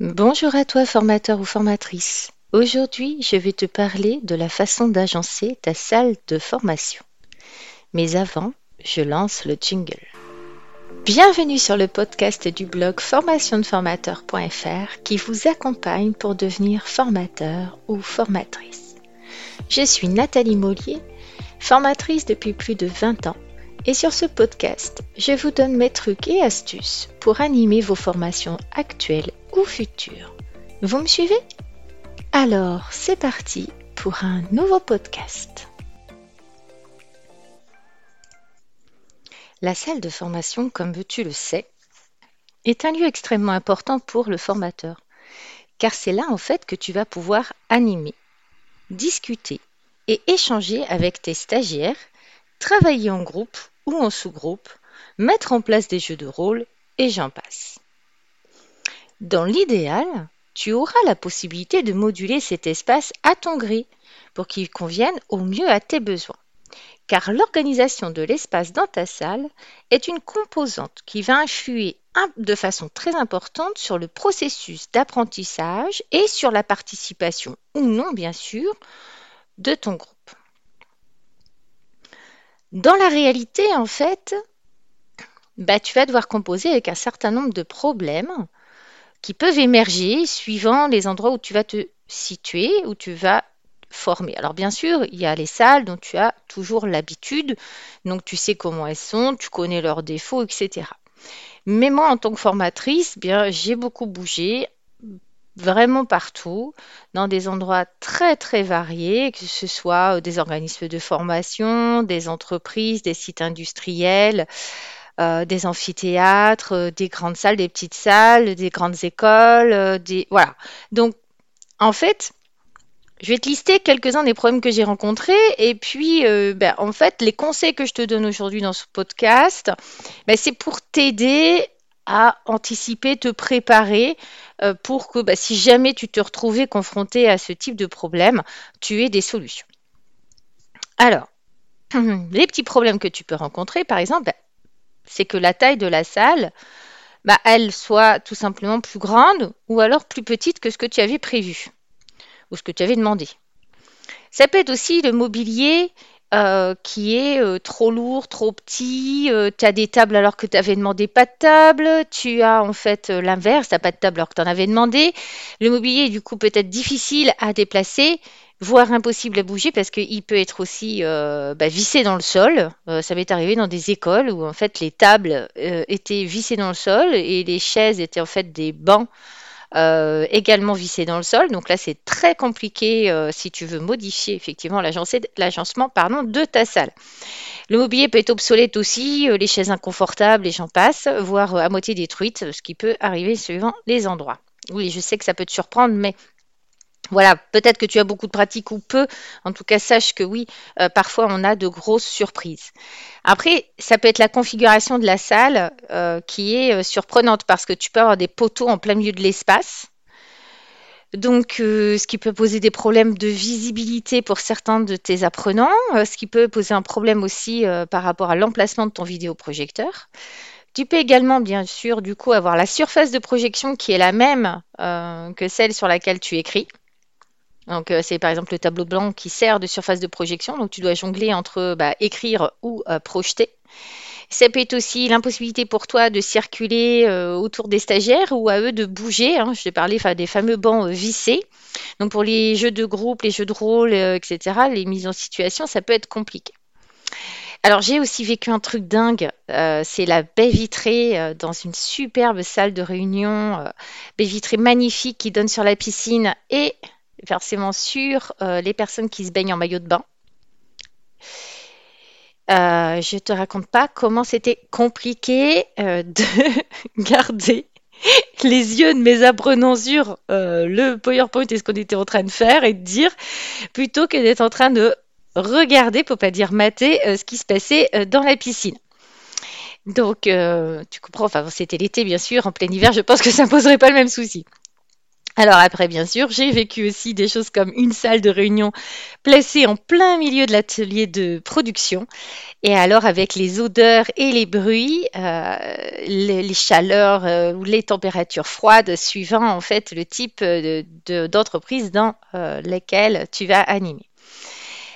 Bonjour à toi formateur ou formatrice. Aujourd'hui, je vais te parler de la façon d'agencer ta salle de formation. Mais avant, je lance le jingle. Bienvenue sur le podcast du blog formationdeformateur.fr qui vous accompagne pour devenir formateur ou formatrice. Je suis Nathalie Mollier, formatrice depuis plus de 20 ans et sur ce podcast, je vous donne mes trucs et astuces pour animer vos formations actuelles ou futures. Vous me suivez? Alors, c'est parti pour un nouveau podcast. La salle de formation, comme tu le sais, est un lieu extrêmement important pour le formateur, car c'est là en fait que tu vas pouvoir animer, discuter et échanger avec tes stagiaires, travailler en groupe ou en sous-groupe, mettre en place des jeux de rôle et j'en passe. Dans l'idéal, tu auras la possibilité de moduler cet espace à ton gré pour qu'il convienne au mieux à tes besoins. Car l'organisation de l'espace dans ta salle est une composante qui va influer de façon très importante sur le processus d'apprentissage et sur la participation ou non, bien sûr, de ton groupe. Dans la réalité, en fait, bah, tu vas devoir composer avec un certain nombre de problèmes qui peuvent émerger suivant les endroits où tu vas te situer, où tu vas former. Alors bien sûr, il y a les salles dont tu as toujours l'habitude, donc tu sais comment elles sont, tu connais leurs défauts, etc. Mais moi, en tant que formatrice, bien, j'ai beaucoup bougé vraiment partout, dans des endroits très très variés, que ce soit euh, des organismes de formation, des entreprises, des sites industriels, euh, des amphithéâtres, euh, des grandes salles, des petites salles, des grandes écoles, des voilà. Donc en fait, je vais te lister quelques-uns des problèmes que j'ai rencontrés et puis ben, en fait les conseils que je te donne aujourd'hui dans ce podcast, ben, c'est pour t'aider à anticiper, te préparer euh, pour que bah, si jamais tu te retrouvais confronté à ce type de problème, tu aies des solutions. Alors, les petits problèmes que tu peux rencontrer, par exemple, c'est que la taille de la salle, bah, elle soit tout simplement plus grande ou alors plus petite que ce que tu avais prévu ou ce que tu avais demandé. Ça peut être aussi le mobilier euh, qui est euh, trop lourd, trop petit. Euh, tu as des tables alors que tu avais demandé pas de table. Tu as en fait l'inverse, tu pas de table alors que tu en avais demandé. Le mobilier du coup peut-être difficile à déplacer, voire impossible à bouger parce qu'il peut être aussi bah, vissé dans le sol. ça m'est arrivé dans des écoles où en fait les tables étaient vissées dans le sol et les chaises étaient en fait des bancs euh, également vissé dans le sol. Donc là, c'est très compliqué euh, si tu veux modifier effectivement l'agencement de ta salle. Le mobilier peut être obsolète aussi, euh, les chaises inconfortables et j'en passe, voire à moitié détruites, ce qui peut arriver suivant les endroits. Oui, je sais que ça peut te surprendre, mais voilà, peut-être que tu as beaucoup de pratiques ou peu. En tout cas, sache que oui, euh, parfois on a de grosses surprises. Après, ça peut être la configuration de la salle euh, qui est euh, surprenante parce que tu peux avoir des poteaux en plein milieu de l'espace. Donc, ce qui peut poser des problèmes de visibilité pour certains de tes apprenants, ce qui peut poser un problème aussi par rapport à l'emplacement de ton vidéoprojecteur. Tu peux également, bien sûr, du coup, avoir la surface de projection qui est la même que celle sur laquelle tu écris. Donc, euh, c'est par exemple le tableau blanc qui sert de surface de projection. Donc, tu dois jongler entre bah, écrire ou euh, projeter. Ça peut être aussi l'impossibilité pour toi de circuler euh, autour des stagiaires ou à eux de bouger. Hein. Je t'ai parlé des fameux bancs vissés. Donc, pour les jeux de groupe, les jeux de rôle, etc., les mises en situation, ça peut être compliqué. Alors j'ai aussi vécu un truc dingue, c'est la baie vitrée dans une superbe salle de réunion, baie vitrée magnifique qui donne sur la piscine et forcément sur euh, les personnes qui se baignent en maillot de bain. Euh, je te raconte pas comment c'était compliqué euh, de garder les yeux de mes apprenants sur euh, le PowerPoint et ce qu'on était en train de faire et de dire plutôt que d'être en train de regarder, pour pas dire mater, ce qui se passait dans la piscine. Donc, tu comprends, enfin, c'était l'été bien sûr, en plein hiver, je pense que ça ne poserait pas le même souci. Alors après, bien sûr, j'ai vécu aussi des choses comme une salle de réunion placée en plein milieu de l'atelier de production. Et alors avec les odeurs et les bruits, euh, les, chaleurs euh, ou les températures froides suivant en fait le type de- d'entreprise dans euh, lesquelles tu vas animer.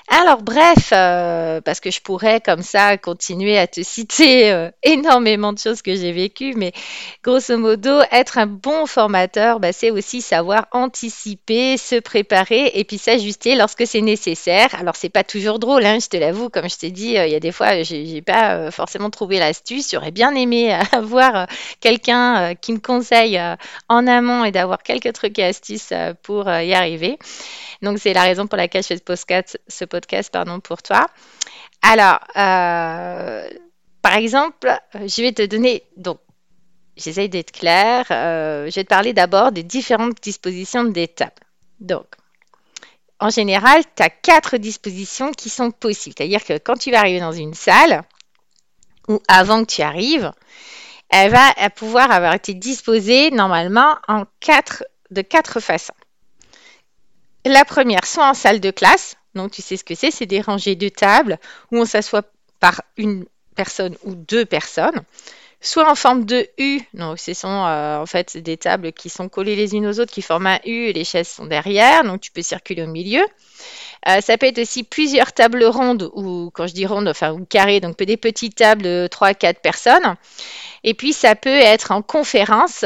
Alors bref, euh, parce que je pourrais comme ça continuer à te citer euh, énormément de choses que j'ai vécues, mais grosso modo, être un bon formateur, bah, c'est aussi savoir anticiper, se préparer et puis s'ajuster lorsque c'est nécessaire. Alors c'est pas toujours drôle, hein, je te l'avoue, comme je t'ai dit, euh, il y a des fois, j'ai pas forcément trouvé l'astuce. J'aurais bien aimé avoir quelqu'un qui me conseille en amont et d'avoir quelques trucs et astuces pour y arriver. Donc, c'est la raison pour laquelle je fais ce podcast pardon, pour toi. Alors, euh, par exemple, je vais te donner, donc, j'essaye d'être claire, euh, je vais te parler d'abord des différentes dispositions des tables. Donc, en général, tu as quatre dispositions qui sont possibles. C'est-à-dire que quand tu vas arriver dans une salle, ou avant que tu arrives, elle va pouvoir avoir été disposée normalement en quatre, de quatre façons. La première, soit en salle de classe, donc tu sais ce que c'est, c'est des rangées de tables où on s'assoit par une personne ou deux personnes, soit en forme de U, donc ce sont euh, en fait des tables qui sont collées les unes aux autres, qui forment un U les chaises sont derrière, donc tu peux circuler au milieu. Euh, ça peut être aussi plusieurs tables rondes, ou quand je dis rondes, enfin ou carrées, donc des petites tables de 3 à 4 personnes. Et puis ça peut être en conférence,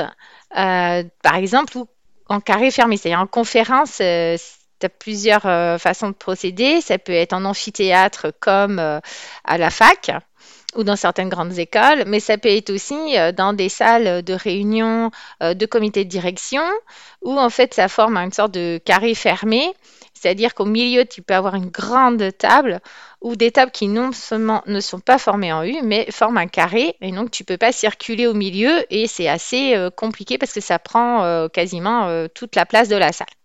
euh, par exemple, ou en carré fermé. C'est-à-dire en conférence, tu as plusieurs euh, façons de procéder. Ça peut être en amphithéâtre comme euh, à la fac ou dans certaines grandes écoles, mais ça peut être aussi euh, dans des salles de réunion de comité de direction où en fait ça forme une sorte de carré fermé, c'est-à-dire qu'au milieu tu peux avoir une grande table ou des tables qui non seulement ne sont pas formées en U, mais forment un carré et donc tu peux pas circuler au milieu et c'est assez compliqué parce que ça prend quasiment toute la place de la salle.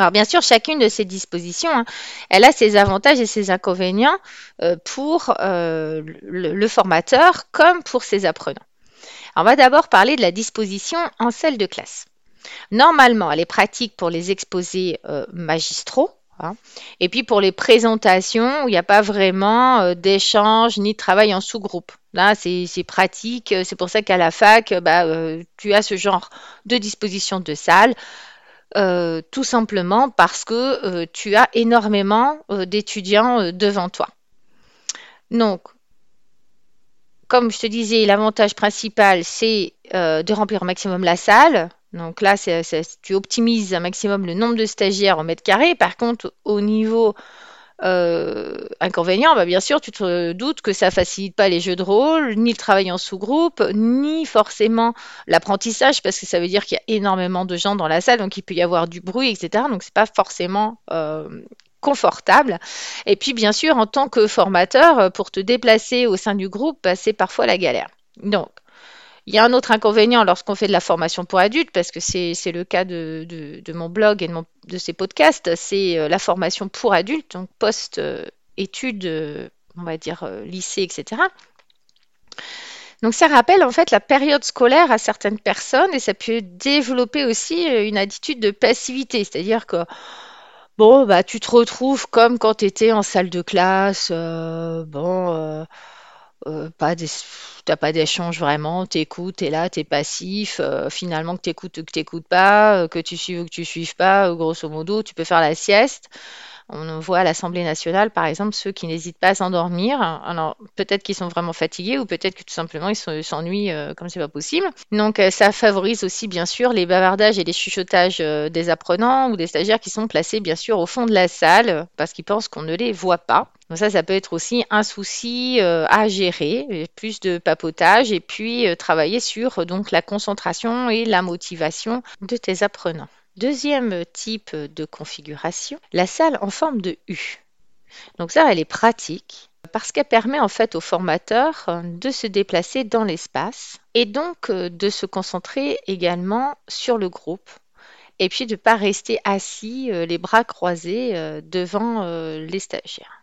Alors bien sûr, chacune de ces dispositions, hein, elle a ses avantages et ses inconvénients euh, pour euh, le, formateur comme pour ses apprenants. On va d'abord parler de la disposition en salle de classe. Normalement, elle est pratique pour les exposés euh, magistraux. hein, et puis pour les présentations, où il n'y a pas vraiment d'échange ni de travail en sous-groupe. Là, c'est pratique. C'est pour ça qu'à la fac, bah, tu as ce genre de disposition de salle. Euh, tout simplement parce que euh, tu as énormément euh, d'étudiants devant toi. Donc, comme je te disais, l'avantage principal, c'est de remplir au maximum la salle. Donc là, tu optimises un maximum le nombre de stagiaires au mètre carré. Par contre, au niveau euh, inconvénient, bah, bien sûr, tu te doutes que ça facilite pas les jeux de rôle, ni le travail en sous-groupe, ni forcément l'apprentissage, parce que ça veut dire qu'il y a énormément de gens dans la salle, donc il peut y avoir du bruit, etc. Donc c'est pas forcément euh, confortable. Et puis, bien sûr, en tant que formateur, euh, pour te déplacer au sein du groupe, bah, c'est parfois la galère. Donc, il y a un autre inconvénient lorsqu'on fait de la formation pour adultes, parce que c'est le cas de- de mon blog et de, mon- de ces podcasts, c'est euh, la formation pour adultes, donc post-études, euh, on va dire euh, lycée, etc. Donc ça rappelle en fait la période scolaire à certaines personnes et ça peut développer aussi euh, une attitude de passivité, c'est-à-dire que bon bah tu te retrouves comme quand tu étais en salle de classe, euh, bon euh, euh, pas. T'as pas d'échange vraiment, t'écoutes, t'es là, t'es passif, euh, finalement que t'écoutes ou que t'écoutes pas, euh, que tu suives ou que tu suives pas, grosso modo, tu peux faire la sieste. On voit à l'Assemblée nationale, par exemple, ceux qui n'hésitent pas à s'endormir. Alors, peut-être qu'ils sont vraiment fatigués ou peut-être que tout simplement ils s'ennuient euh, comme c'est pas possible. Donc, euh, ça favorise aussi, bien sûr, les bavardages et les chuchotages euh, des apprenants ou des stagiaires qui sont placés, bien sûr, au fond de la salle parce qu'ils pensent qu'on ne les voit pas. Donc ça, ça peut être aussi un souci à gérer, plus de papotage et puis travailler sur donc la concentration et la motivation de tes apprenants. Deuxième type de configuration, la salle en forme de U. Donc ça, elle est pratique parce qu'elle permet en fait au formateur euh, de se déplacer dans l'espace et donc euh, de se concentrer également sur le groupe et puis de ne pas rester assis euh, les bras croisés devant les stagiaires.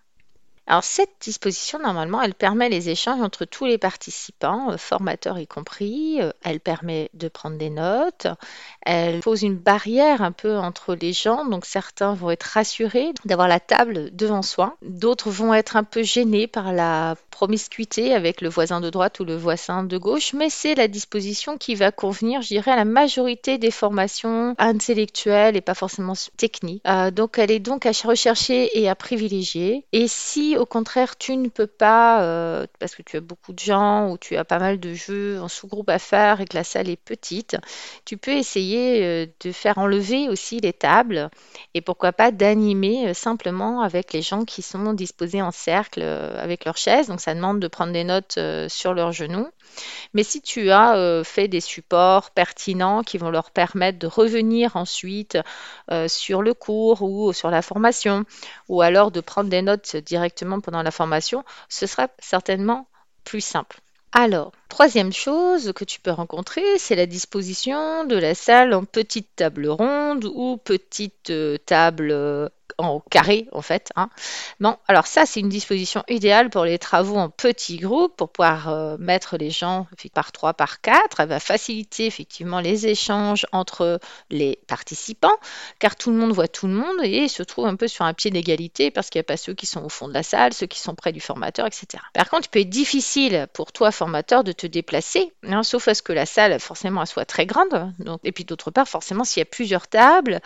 Alors cette disposition, normalement, elle permet les échanges entre tous les participants, euh, formateurs y compris. Euh, elle permet de prendre des notes. Elle pose une barrière un peu entre les gens. Donc certains vont être rassurés d'avoir la table devant soi. D'autres vont être un peu gênés par la promiscuité avec le voisin de droite ou le voisin de gauche. Mais c'est la disposition qui va convenir, je dirais, à la majorité des formations intellectuelles et pas forcément techniques. Euh, donc elle est donc à rechercher et à privilégier. Et si au contraire, tu ne peux pas, euh, parce que tu as beaucoup de gens ou tu as pas mal de jeux en sous-groupe à faire et que la salle est petite, tu peux essayer euh, de faire enlever aussi les tables et pourquoi pas d'animer euh, simplement avec les gens qui sont disposés en cercle avec leurs chaises. Donc ça demande de prendre des notes sur leurs genoux. Mais si tu as fait des supports pertinents qui vont leur permettre de revenir ensuite sur le cours ou sur la formation, ou alors de prendre des notes directement pendant la formation, ce sera certainement plus simple. Alors, troisième chose que tu peux rencontrer, c'est la disposition de la salle en petite table ronde ou petite euh, table euh, en carré en fait. Hein. Bon, alors ça c'est une disposition idéale pour les travaux en petits groupes, pour pouvoir euh, mettre les gens par trois, par quatre. Elle va faciliter effectivement les échanges entre les participants, car tout le monde voit tout le monde et se trouve un peu sur un pied d'égalité parce qu'il n'y a pas ceux qui sont au fond de la salle, ceux qui sont près du formateur, etc. Par contre, il peut être difficile pour toi formateur de te déplacer, hein, sauf à ce que la salle forcément soit très grande. Et puis d'autre part, forcément, s'il y a plusieurs tables,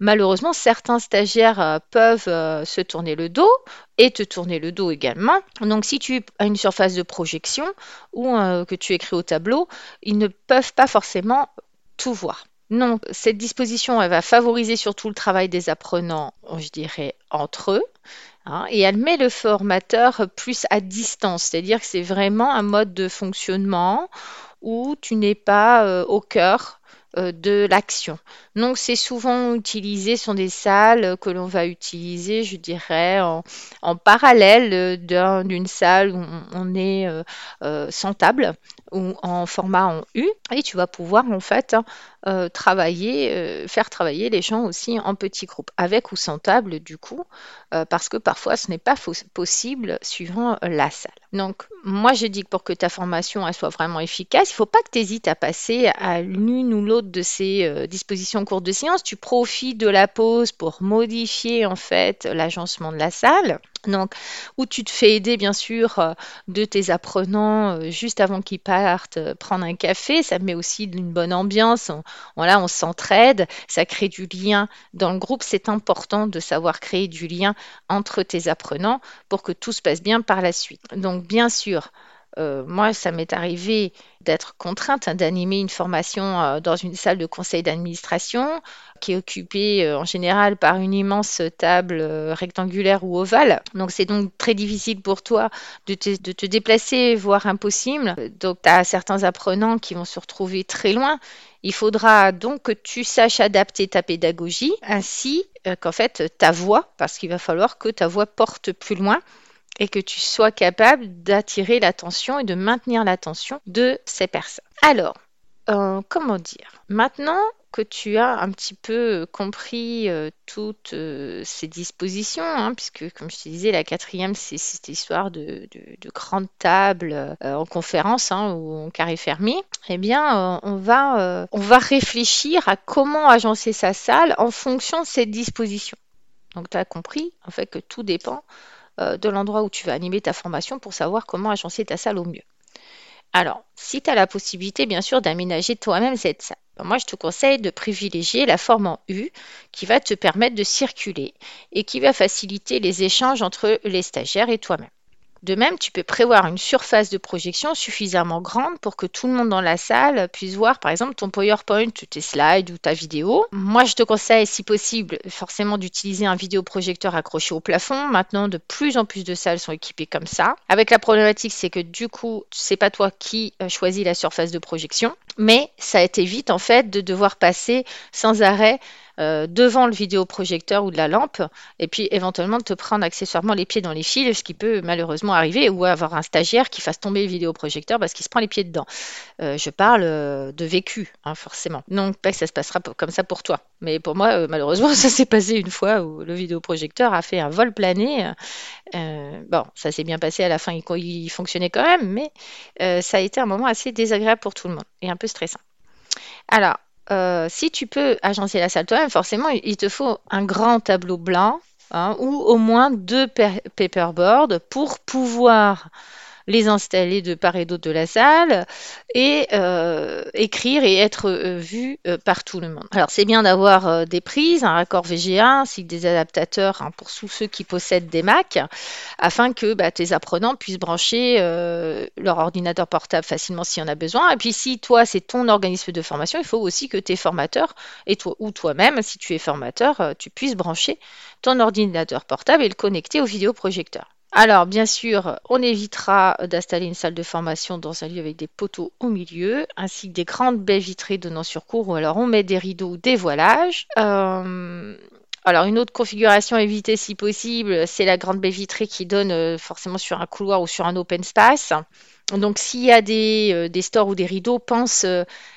malheureusement certains stagiaires euh, peuvent euh, se tourner le dos et te tourner le dos également. Donc si tu as une surface de projection ou euh, que tu écris au tableau, ils ne peuvent pas forcément tout voir. Non, cette disposition, elle va favoriser surtout le travail des apprenants, je dirais, entre eux. Hein, et elle met le formateur plus à distance, c'est-à-dire que c'est vraiment un mode de fonctionnement où tu n'es pas euh, au cœur de l'action. Donc c'est souvent utilisé sur des salles que l'on va utiliser, je dirais, en, parallèle d'une salle où on est euh, euh, sans table ou en format en U et tu vas pouvoir en fait hein, travailler, faire travailler les gens aussi en petits groupes, avec ou sans table du coup, parce que parfois ce n'est pas possible suivant la salle. Donc moi je dis que pour que ta formation soit vraiment efficace, il ne faut pas que tu hésites à passer à l'une ou l'autre de ces dispositions courtes de séance, tu profites de la pause pour modifier en fait l'agencement de la salle. Donc, où tu te fais aider bien sûr euh, de tes apprenants euh, juste avant qu'ils partent euh, prendre un café, ça met aussi une bonne ambiance. On, voilà, on s'entraide, ça crée du lien dans le groupe. C'est important de savoir créer du lien entre tes apprenants pour que tout se passe bien par la suite. Donc, bien sûr, euh, moi, ça m'est arrivé d'être contrainte hein, d'animer une formation euh, dans une salle de conseil d'administration qui est occupée euh, en général par une immense table rectangulaire ou ovale. Donc, c'est donc très difficile pour toi de te, déplacer, voire impossible. Donc, tu as certains apprenants qui vont se retrouver très loin. Il faudra donc que tu saches adapter ta pédagogie ainsi qu'en fait ta voix, parce qu'il va falloir que ta voix porte plus loin et que tu sois capable d'attirer l'attention et de maintenir l'attention de ces personnes. Alors, euh, comment dire? Maintenant que tu as un petit peu compris euh, toutes euh, ces dispositions, hein, puisque comme je te disais, la quatrième, c'est cette histoire de, de, grande table en conférence hein, ou en carré fermé, eh bien, on, va, on va réfléchir à comment agencer sa salle en fonction de ces dispositions. Donc, tu as compris en fait que tout dépend euh, de l'endroit où tu vas animer ta formation pour savoir comment agencer ta salle au mieux. Alors, si tu as la possibilité, bien sûr, d'aménager toi-même cette salle, moi, je te conseille de privilégier la forme en U qui va te permettre de circuler et qui va faciliter les échanges entre les stagiaires et toi-même. De même, tu peux prévoir une surface de projection suffisamment grande pour que tout le monde dans la salle puisse voir par exemple ton PowerPoint, tes slides ou ta vidéo. Moi, je te conseille si possible forcément d'utiliser un vidéoprojecteur accroché au plafond. Maintenant, de plus en plus de salles sont équipées comme ça. Avec la problématique, c'est que du coup, c'est pas toi qui euh, choisis la surface de projection, mais ça t'évite en fait de devoir passer sans arrêt euh, devant le vidéoprojecteur ou de la lampe, et puis éventuellement te prendre accessoirement les pieds dans les fils, ce qui peut malheureusement arriver, ou avoir un stagiaire qui fasse tomber le vidéoprojecteur parce qu'il se prend les pieds dedans. Euh, je parle euh, de vécu, hein, forcément. Donc pas que ça se passera comme ça pour toi. Mais pour moi, malheureusement, ça s'est passé une fois où le vidéoprojecteur a fait un vol plané. bon, ça s'est bien passé à la fin, il, il fonctionnait quand même, mais ça a été un moment assez désagréable pour tout le monde et un peu stressant. Alors, euh, si tu peux agencer la salle toi-même, forcément, il te faut un grand tableau blanc hein, ou au moins deux paperboards pour pouvoir les installer de part et d'autre de la salle et euh, écrire et être euh, vu euh, par tout le monde. Alors c'est bien d'avoir des prises, un raccord VGA ainsi que des adaptateurs hein, pour tous ceux qui possèdent des Mac afin que bah, tes apprenants puissent brancher leur ordinateur portable facilement s'il y en a besoin. Et puis si toi c'est ton organisme de formation, il faut aussi que tes formateurs et ou toi-même si tu es formateur, tu puisses brancher ton ordinateur portable et le connecter au vidéoprojecteur. Alors, bien sûr, on évitera d'installer une salle de formation dans un lieu avec des poteaux au milieu, ainsi que des grandes baies vitrées donnant sur cours, ou alors on met des rideaux ou des voilages. Euh, alors, une autre configuration à éviter si possible, c'est la grande baie vitrée qui donne euh, forcément sur un couloir ou sur un open space. Donc, s'il y a des, euh, stores ou des rideaux, pense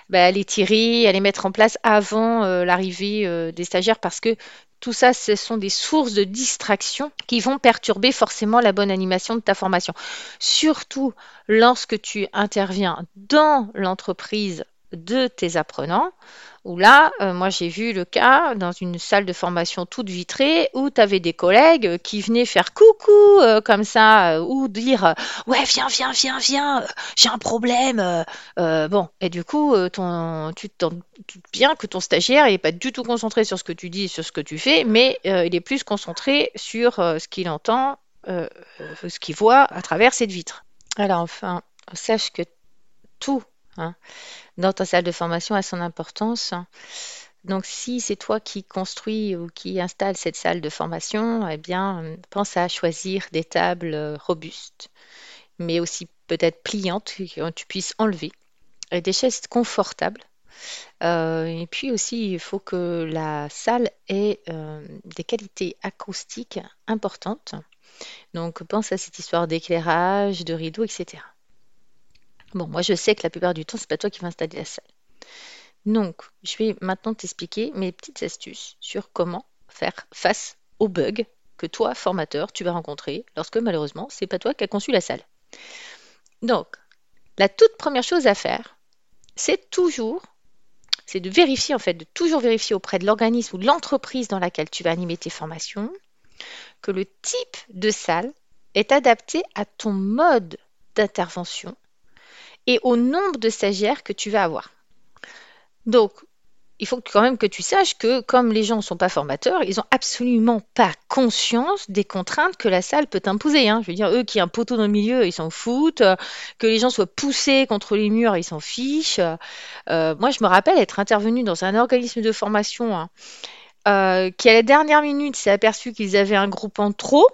bah, à les tirer, à les mettre en place avant l'arrivée des stagiaires parce que tout ça, ce sont des sources de distraction qui vont perturber forcément la bonne animation de ta formation. Surtout lorsque tu interviens dans l'entreprise de tes apprenants, où là, euh, moi j'ai vu le cas dans une salle de formation toute vitrée où tu avais des collègues qui venaient faire coucou euh, comme ça, euh, ou dire ouais viens, viens, viens, viens, j'ai un problème. bon, et du coup, ton, tu te doutes bien que ton stagiaire n'est pas du tout concentré sur ce que tu dis, sur ce que tu fais, mais il est plus concentré sur ce qu'il entend, ce qu'il voit à travers cette vitre. Alors enfin, sache que tout, hein, dans ta salle de formation a son importance. Donc si c'est toi qui construis ou qui installe cette salle de formation, eh bien, pense à choisir des tables robustes, mais aussi peut-être pliantes que tu puisses enlever, des chaises confortables. Euh, et puis aussi, il faut que la salle ait euh, des qualités acoustiques importantes. Donc pense à cette histoire d'éclairage, de rideaux, etc. Bon, moi je sais que la plupart du temps, c'est pas toi qui vas installer la salle. Donc, je vais maintenant t'expliquer mes petites astuces sur comment faire face aux bugs que toi, formateur, tu vas rencontrer lorsque malheureusement, c'est pas toi qui as conçu la salle. Donc, la toute première chose à faire, c'est toujours, c'est de vérifier en fait, de toujours vérifier auprès de l'organisme ou de l'entreprise dans laquelle tu vas animer tes formations que le type de salle est adapté à ton mode d'intervention et au nombre de stagiaires que tu vas avoir. Donc, il faut quand même que tu saches que comme les gens ne sont pas formateurs, ils n'ont absolument pas conscience des contraintes que la salle peut t'imposer. Hein. Je veux dire, eux qui ont un poteau dans le milieu, ils s'en foutent. Que les gens soient poussés contre les murs, ils s'en fichent. Euh, moi, je me rappelle être intervenue dans un organisme de formation hein, euh, qui, à la dernière minute, s'est aperçu qu'ils avaient un groupe en trop.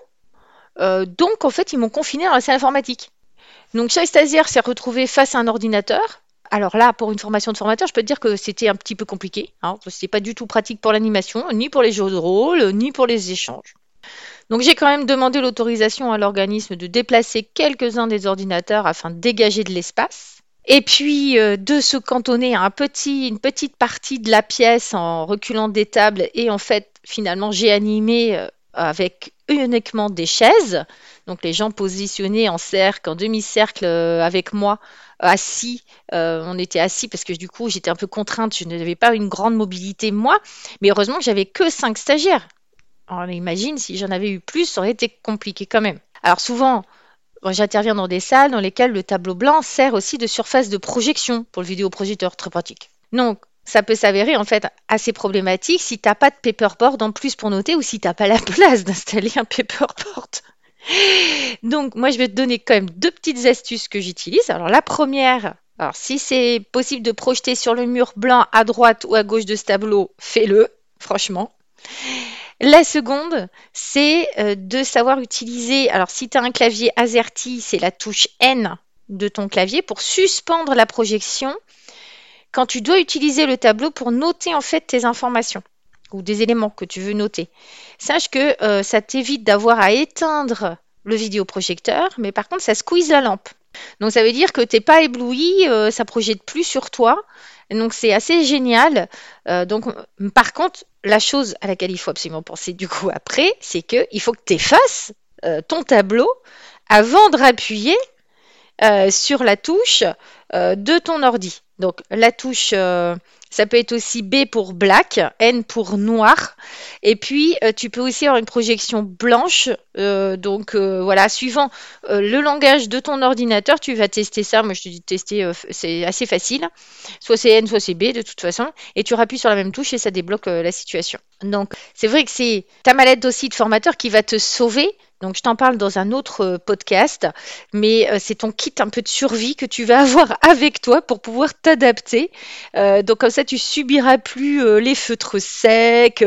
Euh, donc, en fait, ils m'ont confiné dans la salle informatique. Donc chaque stagiaire s'est retrouvé face à un ordinateur. Alors là, pour une formation de formateur, je peux te dire que c'était un petit peu compliqué. Hein, Ce n'était pas du tout pratique pour l'animation, ni pour les jeux de rôle, ni pour les échanges. Donc j'ai quand même demandé l'autorisation à l'organisme de déplacer quelques-uns des ordinateurs afin de dégager de l'espace. Et puis euh, de se cantonner à une petite partie de la pièce en reculant des tables. Et en fait, finalement, j'ai animé euh, avec uniquement des chaises. Donc les gens positionnés en cercle, en demi-cercle euh, avec moi, assis. Euh, on était assis parce que du coup j'étais un peu contrainte, je n'avais pas une grande mobilité moi, mais heureusement que j'avais que cinq stagiaires. On imagine si j'en avais eu plus, ça aurait été compliqué quand même. Alors souvent, j'interviens dans des salles dans lesquelles le tableau blanc sert aussi de surface de projection pour le vidéoprojecteur, très pratique. Donc ça peut s'avérer en fait assez problématique si tu n'as pas de paperboard en plus pour noter ou si tu n'as pas la place d'installer un paperboard. Donc moi je vais te donner quand même deux petites astuces que j'utilise. Alors la première, alors si c'est possible de projeter sur le mur blanc à droite ou à gauche de ce tableau, fais-le, franchement. La seconde, c'est euh, de savoir utiliser, alors si tu as un clavier AZERTY, c'est la touche N de ton clavier pour suspendre la projection quand tu dois utiliser le tableau pour noter en fait tes informations. ou des éléments que tu veux noter, sache que euh, ça t'évite d'avoir à éteindre le vidéoprojecteur, mais par contre, ça squeeze la lampe. Donc ça veut dire que tu n'es pas ébloui, euh, ça projette plus sur toi. Donc c'est assez génial. Euh, donc par contre, la chose à laquelle il faut absolument penser du coup après, c'est qu'il faut que tu effaces ton tableau avant de rappuyer sur la touche de ton ordi. Donc la touche ça peut être aussi B pour black, N pour noir. Et puis, euh, tu peux aussi avoir une projection blanche. Euh, donc, euh, voilà, suivant le langage de ton ordinateur, tu vas tester ça. Moi, je te dis tester, c'est assez facile. Soit c'est N, soit c'est B, de toute façon. Et tu rappuies sur la même touche et ça débloque la situation. Donc, c'est vrai que c'est ta mallette aussi de formateur qui va te sauver donc, je t'en parle dans un autre euh, podcast, mais euh, c'est ton kit un peu de survie que tu vas avoir avec toi pour pouvoir t'adapter. Euh, donc, comme ça, tu subiras plus les feutres secs,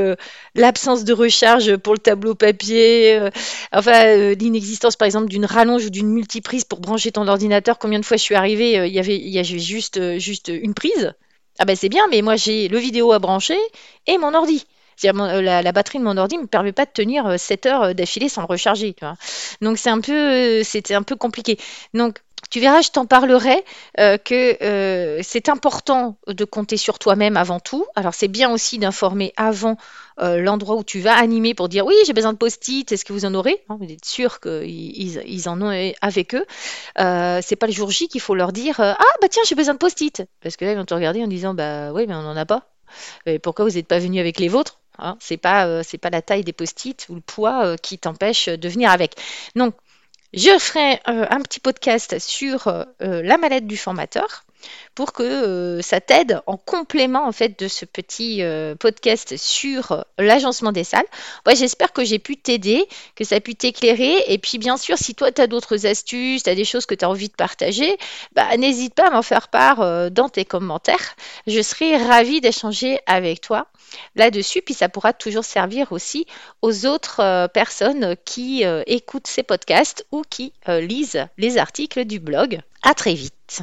l'absence de recharge pour le tableau papier, enfin, l'inexistence, par exemple, d'une rallonge ou d'une multiprise pour brancher ton ordinateur. Combien de fois je suis arrivée, il y avait, juste, juste une prise? Ah ben c'est bien, mais moi j'ai le vidéo à brancher et mon ordi. Euh, la, batterie de mon ordi ne me permet pas de tenir 7 euh, heures euh, d'affilée sans le recharger. Donc c'est un peu, c'était un peu compliqué. Donc tu verras, je t'en parlerai que c'est important de compter sur toi-même avant tout. Alors c'est bien aussi d'informer avant l'endroit où tu vas animer pour dire oui, j'ai besoin de post-it, est-ce que vous en aurez? Vous êtes sûr qu'ils ils en ont avec eux. c'est pas le jour J qu'il faut leur dire ah bah tiens j'ai besoin de post-it parce que là ils vont te regarder en disant bah oui mais on n'en a pas. Pourquoi vous n'êtes pas venu avec les vôtres? Hein. euh, c'est pas la taille des post-it ou le poids euh, qui t'empêche de venir avec. Donc je ferai euh, un petit podcast sur la mallette du formateur pour que ça t'aide en complément en fait de ce petit podcast sur l'agencement des salles. j'espère que j'ai pu t'aider, que ça a pu t'éclairer et puis bien sûr si toi tu as d'autres astuces, tu as des choses que tu as envie de partager, bah, n'hésite pas à m'en faire part dans tes commentaires. Je serai ravie d'échanger avec toi là-dessus. Puis ça pourra toujours servir aussi aux autres euh, personnes qui euh, écoutent ces podcasts ou qui euh, lisent les articles du blog. À très vite.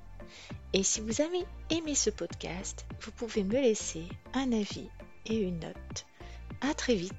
Et si vous avez aimé ce podcast, vous pouvez me laisser un avis et une note. À très vite